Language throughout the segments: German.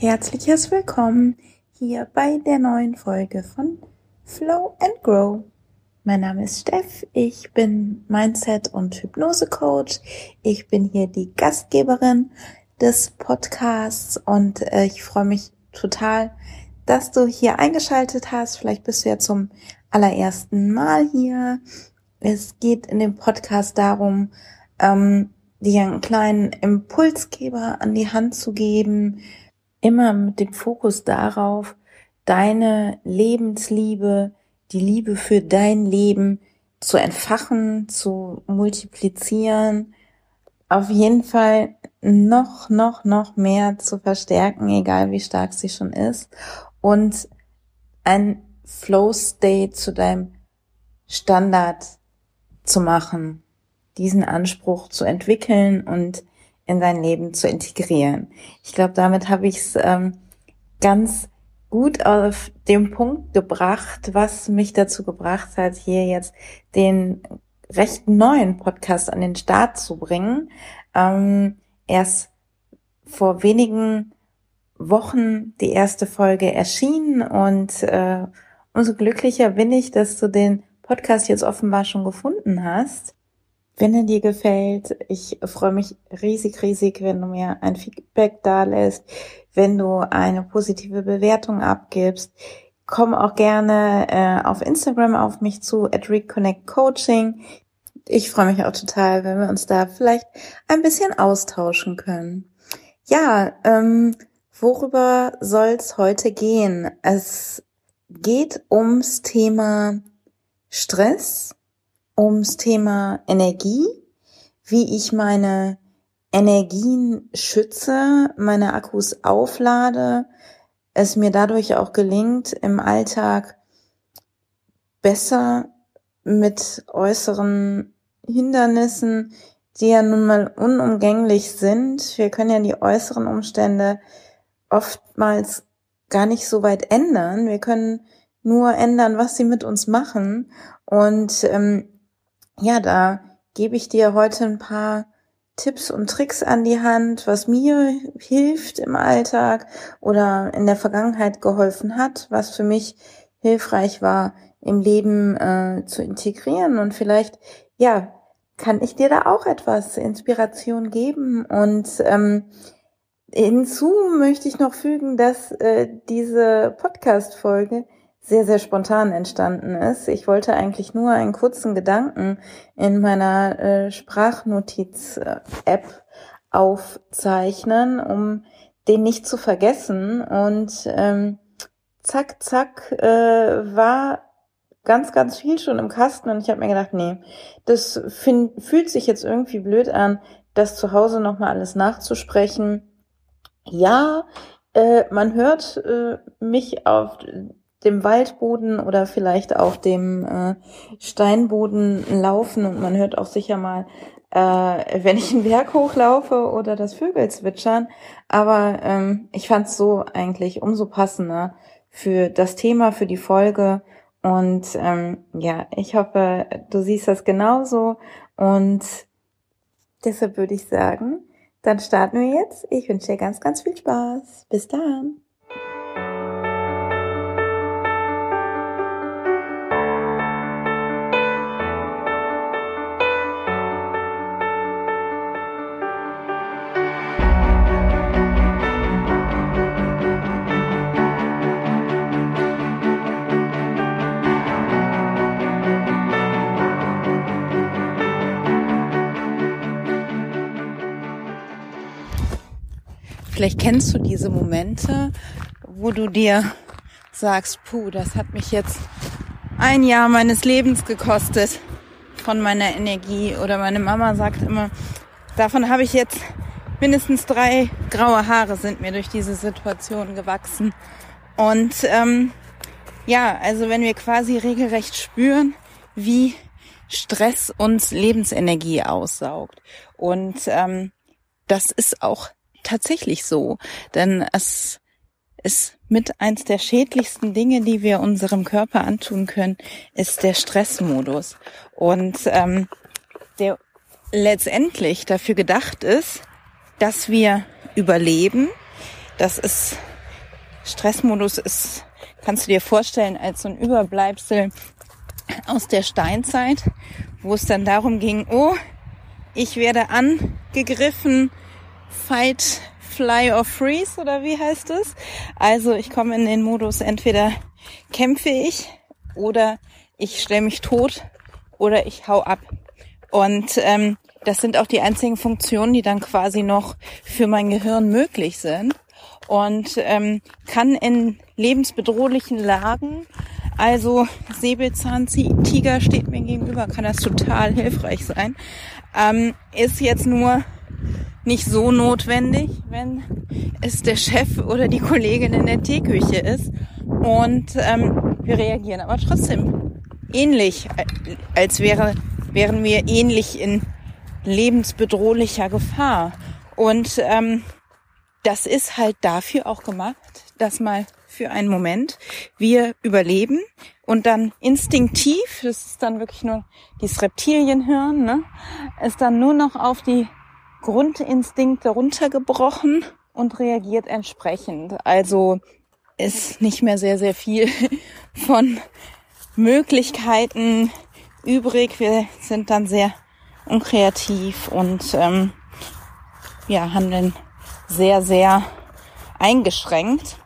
herzliches Willkommen hier bei der neuen Folge von Flow and Grow. Mein Name ist Steff, ich bin Mindset- und Hypnose-Coach. Ich bin hier die Gastgeberin des Podcasts und äh, ich freue mich total, dass du hier eingeschaltet hast. Vielleicht bist du ja zum allerersten Mal hier. Es geht in dem Podcast darum, ähm, dir einen kleinen Impulsgeber an die Hand zu geben, immer mit dem Fokus darauf, deine Lebensliebe, die Liebe für dein Leben zu entfachen, zu multiplizieren, auf jeden Fall noch, noch, noch mehr zu verstärken, egal wie stark sie schon ist, und ein Flow State zu deinem Standard zu machen, diesen Anspruch zu entwickeln und in dein Leben zu integrieren. Ich glaube, damit habe ich es ähm, ganz gut auf den Punkt gebracht, was mich dazu gebracht hat, hier jetzt den recht neuen Podcast an den Start zu bringen. Ähm, erst vor wenigen Wochen die erste Folge erschienen und äh, umso glücklicher bin ich, dass du den Podcast jetzt offenbar schon gefunden hast. Wenn er dir gefällt, ich freue mich riesig, riesig, wenn du mir ein Feedback da lässt, wenn du eine positive Bewertung abgibst. Komm auch gerne äh, auf Instagram auf mich zu, at Reconnect Coaching. Ich freue mich auch total, wenn wir uns da vielleicht ein bisschen austauschen können. Ja, ähm, worüber soll es heute gehen? Es geht ums Thema Stress ums Thema Energie, wie ich meine Energien schütze, meine Akkus auflade, es mir dadurch auch gelingt, im Alltag besser mit äußeren Hindernissen, die ja nun mal unumgänglich sind. Wir können ja die äußeren Umstände oftmals gar nicht so weit ändern. Wir können nur ändern, was sie mit uns machen. Und ähm, ja, da gebe ich dir heute ein paar Tipps und Tricks an die Hand, was mir hilft im Alltag oder in der Vergangenheit geholfen hat, was für mich hilfreich war im Leben äh, zu integrieren. Und vielleicht ja kann ich dir da auch etwas Inspiration geben. Und ähm, hinzu möchte ich noch fügen, dass äh, diese Podcast-Folge sehr, sehr spontan entstanden ist. Ich wollte eigentlich nur einen kurzen Gedanken in meiner äh, Sprachnotiz-App aufzeichnen, um den nicht zu vergessen. Und ähm, zack, zack, äh, war ganz, ganz viel schon im Kasten und ich habe mir gedacht, nee, das fühlt sich jetzt irgendwie blöd an, das zu Hause nochmal alles nachzusprechen. Ja, äh, man hört äh, mich auf dem Waldboden oder vielleicht auch dem äh, Steinboden laufen und man hört auch sicher mal, äh, wenn ich einen Berg hochlaufe oder das Vögel zwitschern. Aber ähm, ich fand es so eigentlich umso passender für das Thema, für die Folge. Und ähm, ja, ich hoffe, du siehst das genauso. Und deshalb würde ich sagen, dann starten wir jetzt. Ich wünsche dir ganz, ganz viel Spaß. Bis dann. Vielleicht kennst du diese Momente, wo du dir sagst, puh, das hat mich jetzt ein Jahr meines Lebens gekostet von meiner Energie. Oder meine Mama sagt immer, davon habe ich jetzt mindestens drei graue Haare sind mir durch diese Situation gewachsen. Und ähm, ja, also wenn wir quasi regelrecht spüren, wie Stress uns Lebensenergie aussaugt. Und ähm, das ist auch tatsächlich so, denn es ist mit eins der schädlichsten Dinge, die wir unserem Körper antun können, ist der Stressmodus und ähm, der letztendlich dafür gedacht ist, dass wir überleben. Das ist Stressmodus ist, kannst du dir vorstellen, als so ein Überbleibsel aus der Steinzeit, wo es dann darum ging, oh, ich werde angegriffen, fight, fly or freeze oder wie heißt es? Also ich komme in den Modus, entweder kämpfe ich oder ich stelle mich tot oder ich hau ab. Und ähm, das sind auch die einzigen Funktionen, die dann quasi noch für mein Gehirn möglich sind. Und ähm, kann in lebensbedrohlichen Lagen, also Säbelzahntiger steht mir gegenüber, kann das total hilfreich sein. Ähm, ist jetzt nur nicht so notwendig, wenn es der Chef oder die Kollegin in der Teeküche ist. Und ähm, wir reagieren aber trotzdem ähnlich, als wäre, wären wir ähnlich in lebensbedrohlicher Gefahr. Und ähm, das ist halt dafür auch gemacht, dass mal für einen Moment wir überleben und dann instinktiv, das ist dann wirklich nur dieses Reptilienhirn, ne, ist dann nur noch auf die Grundinstinkte runtergebrochen und reagiert entsprechend. Also ist nicht mehr sehr, sehr viel von Möglichkeiten übrig. Wir sind dann sehr unkreativ und ähm, ja, handeln sehr, sehr eingeschränkt.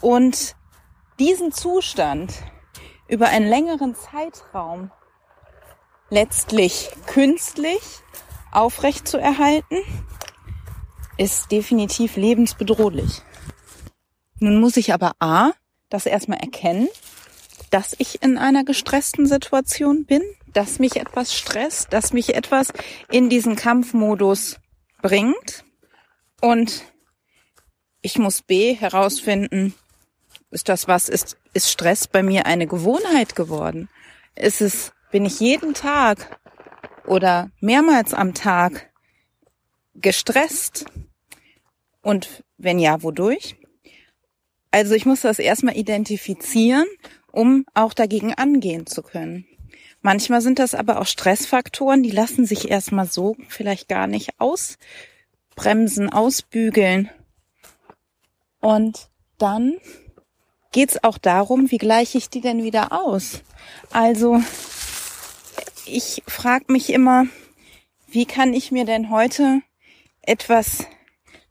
Und diesen Zustand über einen längeren Zeitraum letztlich künstlich aufrecht zu erhalten, ist definitiv lebensbedrohlich. Nun muss ich aber A, das erstmal erkennen, dass ich in einer gestressten Situation bin, dass mich etwas stresst, dass mich etwas in diesen Kampfmodus bringt. Und ich muss B herausfinden, ist das was, ist, ist Stress bei mir eine Gewohnheit geworden? Ist es, bin ich jeden Tag oder mehrmals am Tag gestresst? Und wenn ja, wodurch? Also ich muss das erstmal identifizieren, um auch dagegen angehen zu können. Manchmal sind das aber auch Stressfaktoren, die lassen sich erstmal so vielleicht gar nicht ausbremsen, ausbügeln. Und dann geht's auch darum, wie gleiche ich die denn wieder aus? Also ich frage mich immer, wie kann ich mir denn heute etwas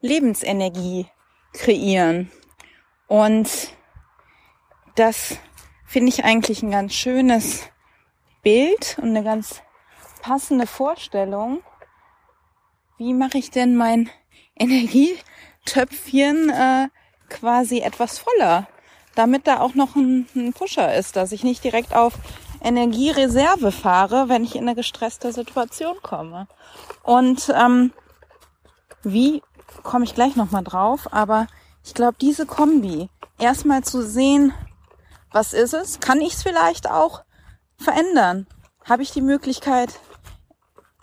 Lebensenergie kreieren? Und das finde ich eigentlich ein ganz schönes Bild und eine ganz passende Vorstellung. Wie mache ich denn mein Energietöpfchen äh, quasi etwas voller, damit da auch noch ein, ein Pusher ist, dass ich nicht direkt auf Energiereserve fahre, wenn ich in eine gestresste Situation komme. Und ähm, wie komme ich gleich nochmal drauf, aber ich glaube, diese Kombi, erstmal zu sehen, was ist es, kann ich es vielleicht auch verändern? Habe ich die Möglichkeit,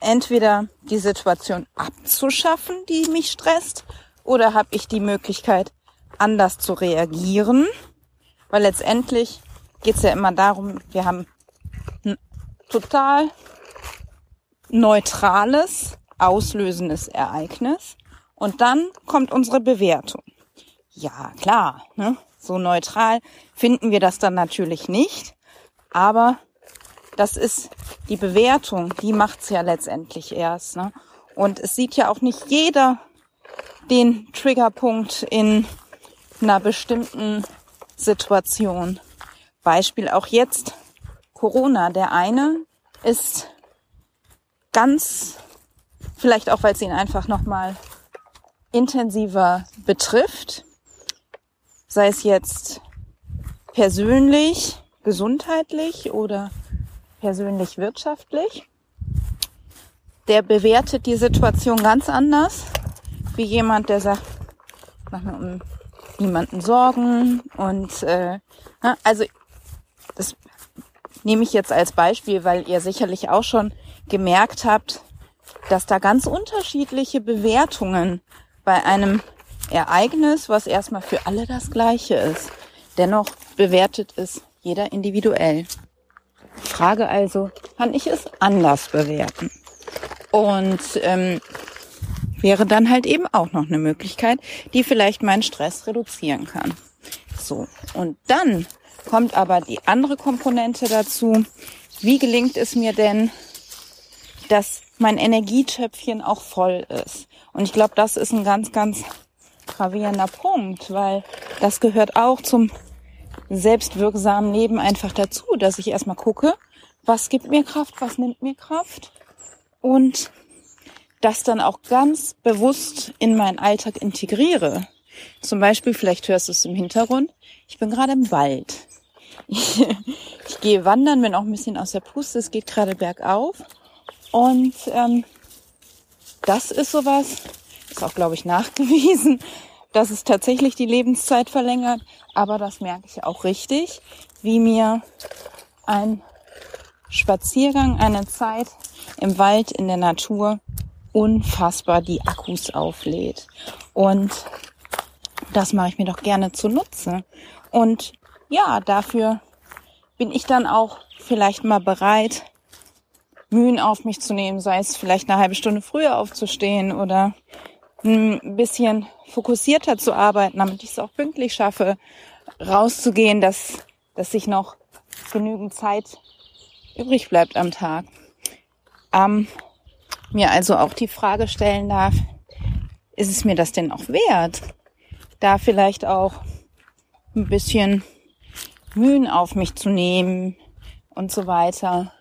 entweder die Situation abzuschaffen, die mich stresst, oder habe ich die Möglichkeit, anders zu reagieren? Weil letztendlich geht es ja immer darum, wir haben total neutrales, auslösendes Ereignis und dann kommt unsere Bewertung. Ja, klar, ne? so neutral finden wir das dann natürlich nicht, aber das ist die Bewertung, die macht's ja letztendlich erst. Ne? Und es sieht ja auch nicht jeder den Triggerpunkt in einer bestimmten Situation. Beispiel auch jetzt Corona. Der eine ist ganz, vielleicht auch, weil es ihn einfach nochmal intensiver betrifft, sei es jetzt persönlich, gesundheitlich oder persönlich wirtschaftlich. Der bewertet die Situation ganz anders wie jemand, der sagt, mach mir um niemanden Sorgen und äh, also das nehme ich jetzt als Beispiel, weil ihr sicherlich auch schon gemerkt habt, dass da ganz unterschiedliche Bewertungen bei einem Ereignis, was erstmal für alle das gleiche ist, dennoch bewertet es jeder individuell. Frage also, kann ich es anders bewerten? Und ähm, wäre dann halt eben auch noch eine Möglichkeit, die vielleicht meinen Stress reduzieren kann. so. Und dann kommt aber die andere Komponente dazu. Wie gelingt es mir denn, dass mein Energietöpfchen auch voll ist? Und ich glaube, das ist ein ganz, ganz gravierender Punkt, weil das gehört auch zum selbstwirksamen Leben einfach dazu, dass ich erstmal gucke, was gibt mir Kraft, was nimmt mir Kraft und das dann auch ganz bewusst in meinen Alltag integriere. Zum Beispiel, vielleicht hörst du es im Hintergrund, ich bin gerade im Wald. Ich, gehe wandern, bin auch ein bisschen aus der Puste, es geht gerade bergauf. Und ähm, das ist sowas, ist auch, glaube ich, nachgewiesen, dass es tatsächlich die Lebenszeit verlängert. Aber das merke ich auch richtig, wie mir ein Spaziergang, eine Zeit im Wald, in der Natur unfassbar die Akkus auflädt. Und das mache ich mir doch gerne zunutze. Und ja, dafür bin ich dann auch vielleicht mal bereit, Mühen auf mich zu nehmen, sei es vielleicht eine halbe Stunde früher aufzustehen oder ein bisschen fokussierter zu arbeiten, damit ich es auch pünktlich schaffe, rauszugehen, dass, dass ich noch genügend Zeit übrig bleibt am Tag. Ähm, mir also auch die Frage stellen darf, ist es mir das denn auch wert? Da vielleicht auch ein bisschen Mühen auf mich zu nehmen und so weiter.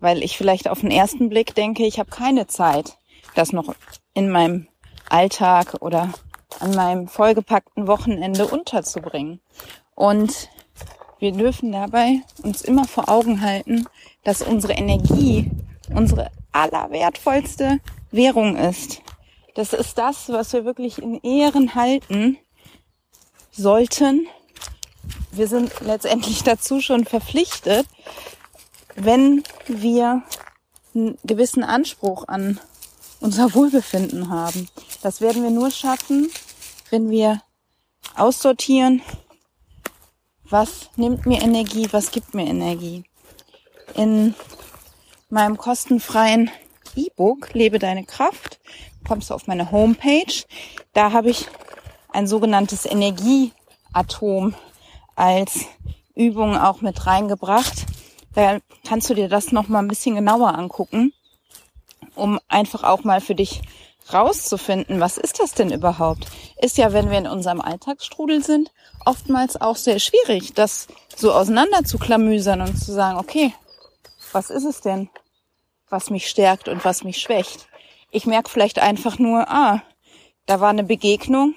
Weil ich vielleicht auf den ersten Blick denke, ich habe keine Zeit, das noch in meinem Alltag oder an meinem vollgepackten Wochenende unterzubringen. Und wir dürfen dabei uns immer vor Augen halten, dass unsere Energie unsere allerwertvollste Währung ist. Das ist das, was wir wirklich in Ehren halten sollten wir sind letztendlich dazu schon verpflichtet, wenn wir einen gewissen Anspruch an unser Wohlbefinden haben. Das werden wir nur schaffen, wenn wir aussortieren, was nimmt mir Energie, was gibt mir Energie. In meinem kostenfreien E-Book Lebe deine Kraft kommst du auf meine Homepage. Da habe ich ein sogenanntes Energieatom als Übung auch mit reingebracht. Da kannst du dir das noch mal ein bisschen genauer angucken, um einfach auch mal für dich rauszufinden, was ist das denn überhaupt? Ist ja, wenn wir in unserem Alltagsstrudel sind, oftmals auch sehr schwierig, das so auseinander zu klamüsern und zu sagen, okay, was ist es denn, was mich stärkt und was mich schwächt? Ich merke vielleicht einfach nur, ah, da war eine Begegnung,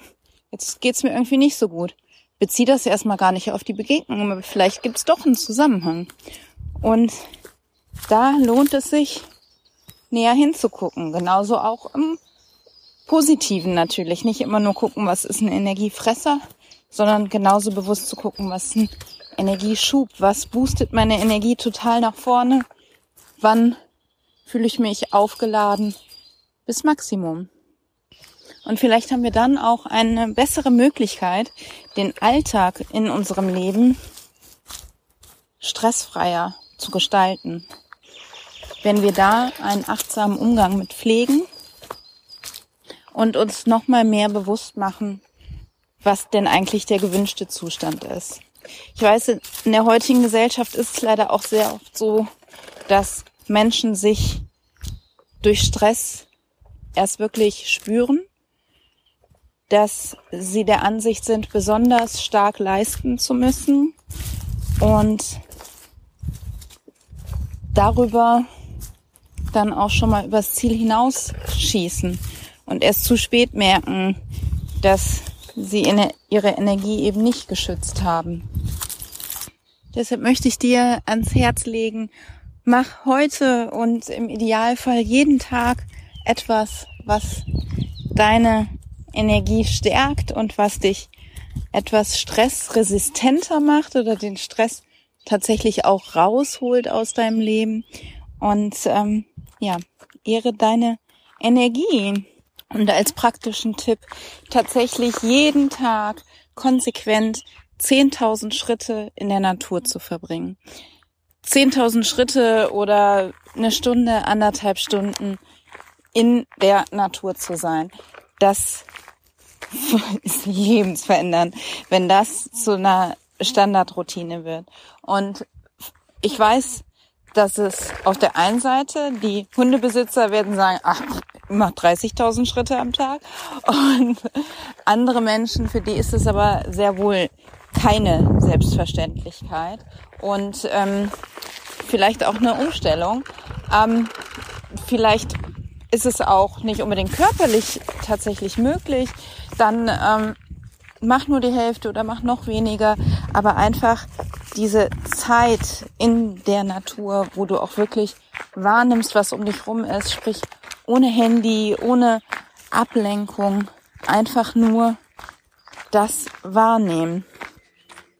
jetzt geht's mir irgendwie nicht so gut bezieh das erstmal gar nicht auf die Begegnung, aber vielleicht gibt es doch einen Zusammenhang. Und da lohnt es sich, näher hinzugucken. Genauso auch im Positiven natürlich. Nicht immer nur gucken, was ist ein Energiefresser, sondern genauso bewusst zu gucken, was ist ein Energieschub, was boostet meine Energie total nach vorne, wann fühle ich mich aufgeladen bis Maximum. Und vielleicht haben wir dann auch eine bessere Möglichkeit, den Alltag in unserem Leben stressfreier zu gestalten. Wenn wir da einen achtsamen Umgang mit pflegen und uns nochmal mehr bewusst machen, was denn eigentlich der gewünschte Zustand ist. Ich weiß, in der heutigen Gesellschaft ist es leider auch sehr oft so, dass Menschen sich durch Stress erst wirklich spüren dass sie der Ansicht sind, besonders stark leisten zu müssen und darüber dann auch schon mal übers Ziel hinausschießen und erst zu spät merken, dass sie ihre Energie eben nicht geschützt haben. Deshalb möchte ich dir ans Herz legen, mach heute und im Idealfall jeden Tag etwas, was deine Energie stärkt und was dich etwas stressresistenter macht oder den Stress tatsächlich auch rausholt aus deinem Leben. Und ähm, ja, ehre deine Energie. Und als praktischen Tipp tatsächlich jeden Tag konsequent 10.000 Schritte in der Natur zu verbringen. 10.000 Schritte oder eine Stunde, anderthalb Stunden in der Natur zu sein. Das ist lebensverändernd, wenn das zu einer Standardroutine wird. Und ich weiß, dass es auf der einen Seite die Hundebesitzer werden sagen, ach, mach 30.000 Schritte am Tag. Und andere Menschen, für die ist es aber sehr wohl keine Selbstverständlichkeit und ähm, vielleicht auch eine Umstellung. Ähm, vielleicht ist es auch nicht unbedingt körperlich tatsächlich möglich, dann ähm, mach nur die Hälfte oder mach noch weniger, aber einfach diese Zeit in der Natur, wo du auch wirklich wahrnimmst, was um dich rum ist, sprich ohne Handy, ohne Ablenkung, einfach nur das wahrnehmen.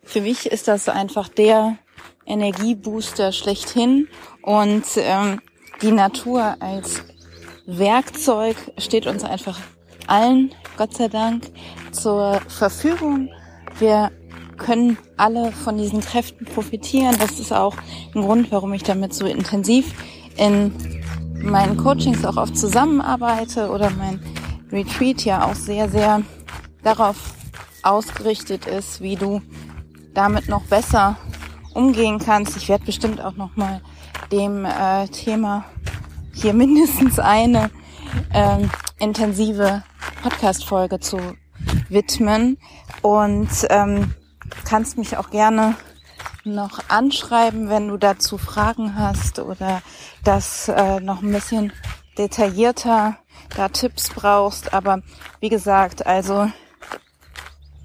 Für mich ist das einfach der Energiebooster schlechthin und ähm, die Natur als Werkzeug steht uns einfach allen, Gott sei Dank, zur Verfügung. Wir können alle von diesen Kräften profitieren. Das ist auch ein Grund, warum ich damit so intensiv in meinen Coachings auch oft zusammenarbeite oder mein Retreat ja auch sehr, sehr darauf ausgerichtet ist, wie du damit noch besser umgehen kannst. Ich werde bestimmt auch noch mal dem äh, Thema hier mindestens eine ähm, intensive Podcast-Folge zu widmen und ähm, kannst mich auch gerne noch anschreiben, wenn du dazu Fragen hast oder das äh, noch ein bisschen detaillierter da Tipps brauchst. Aber wie gesagt, also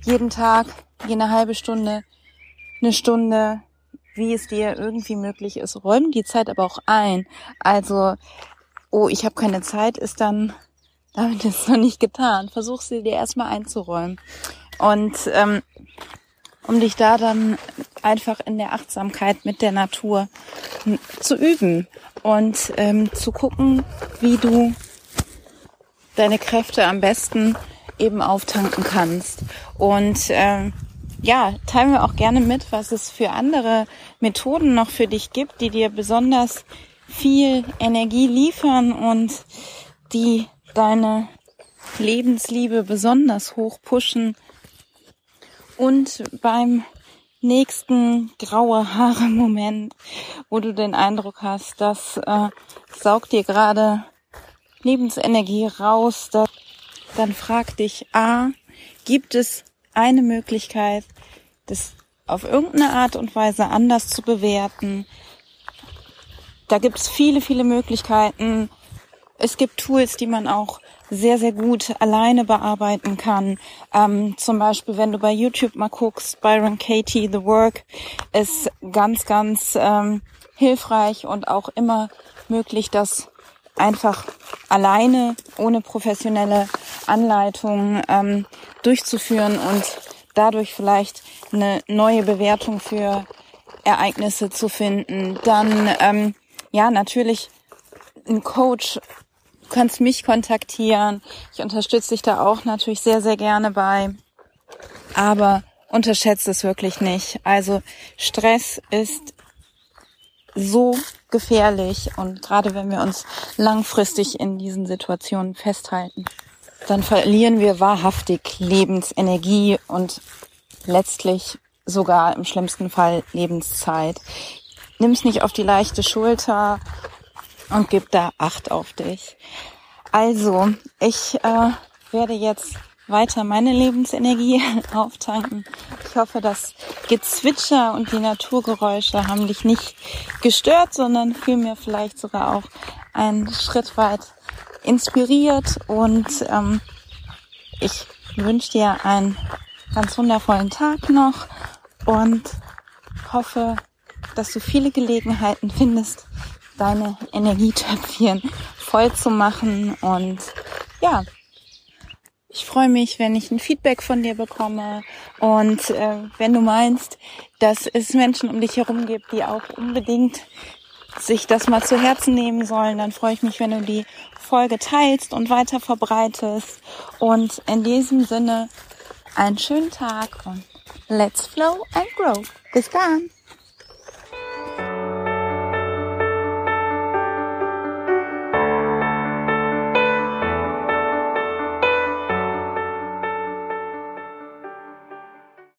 jeden Tag, jede halbe Stunde, eine Stunde, wie es dir irgendwie möglich ist. Räum die Zeit aber auch ein. Also, oh, ich habe keine Zeit, ist dann damit ist noch nicht getan. Versuch sie dir erstmal einzuräumen. Und ähm, um dich da dann einfach in der Achtsamkeit mit der Natur zu üben und ähm, zu gucken, wie du deine Kräfte am besten eben auftanken kannst. Und ähm, ja, teilen wir auch gerne mit, was es für andere Methoden noch für dich gibt, die dir besonders viel Energie liefern und die deine Lebensliebe besonders hoch pushen. Und beim nächsten graue Haare Moment, wo du den Eindruck hast, das äh, saugt dir gerade Lebensenergie raus, das, dann frag dich, a, gibt es eine Möglichkeit, das auf irgendeine Art und Weise anders zu bewerten? Da gibt es viele, viele Möglichkeiten. Es gibt Tools, die man auch sehr, sehr gut alleine bearbeiten kann. Ähm, zum Beispiel, wenn du bei YouTube mal guckst, Byron Katie, The Work ist ganz, ganz ähm, hilfreich und auch immer möglich, das einfach alleine, ohne professionelle Anleitung ähm, durchzuführen und dadurch vielleicht eine neue Bewertung für Ereignisse zu finden. Dann, ähm, ja, natürlich ein Coach kannst mich kontaktieren. Ich unterstütze dich da auch natürlich sehr, sehr gerne bei. Aber unterschätzt es wirklich nicht. Also Stress ist so gefährlich und gerade wenn wir uns langfristig in diesen Situationen festhalten, dann verlieren wir wahrhaftig Lebensenergie und letztlich sogar im schlimmsten Fall Lebenszeit. Nimm's nicht auf die leichte Schulter und gib da Acht auf dich. Also, ich äh, werde jetzt weiter meine Lebensenergie auftanken. Ich hoffe, das Gezwitscher und die Naturgeräusche haben dich nicht gestört, sondern vielmehr vielleicht sogar auch einen Schritt weit inspiriert. Und ähm, ich wünsche dir einen ganz wundervollen Tag noch und hoffe, dass du viele Gelegenheiten findest, deine Energietöpfchen voll zu machen. Und ja, ich freue mich, wenn ich ein Feedback von dir bekomme und äh, wenn du meinst, dass es Menschen um dich herum gibt, die auch unbedingt sich das mal zu Herzen nehmen sollen, dann freue ich mich, wenn du die Folge teilst und weiter verbreitest. Und in diesem Sinne einen schönen Tag und let's flow and grow. Bis dann!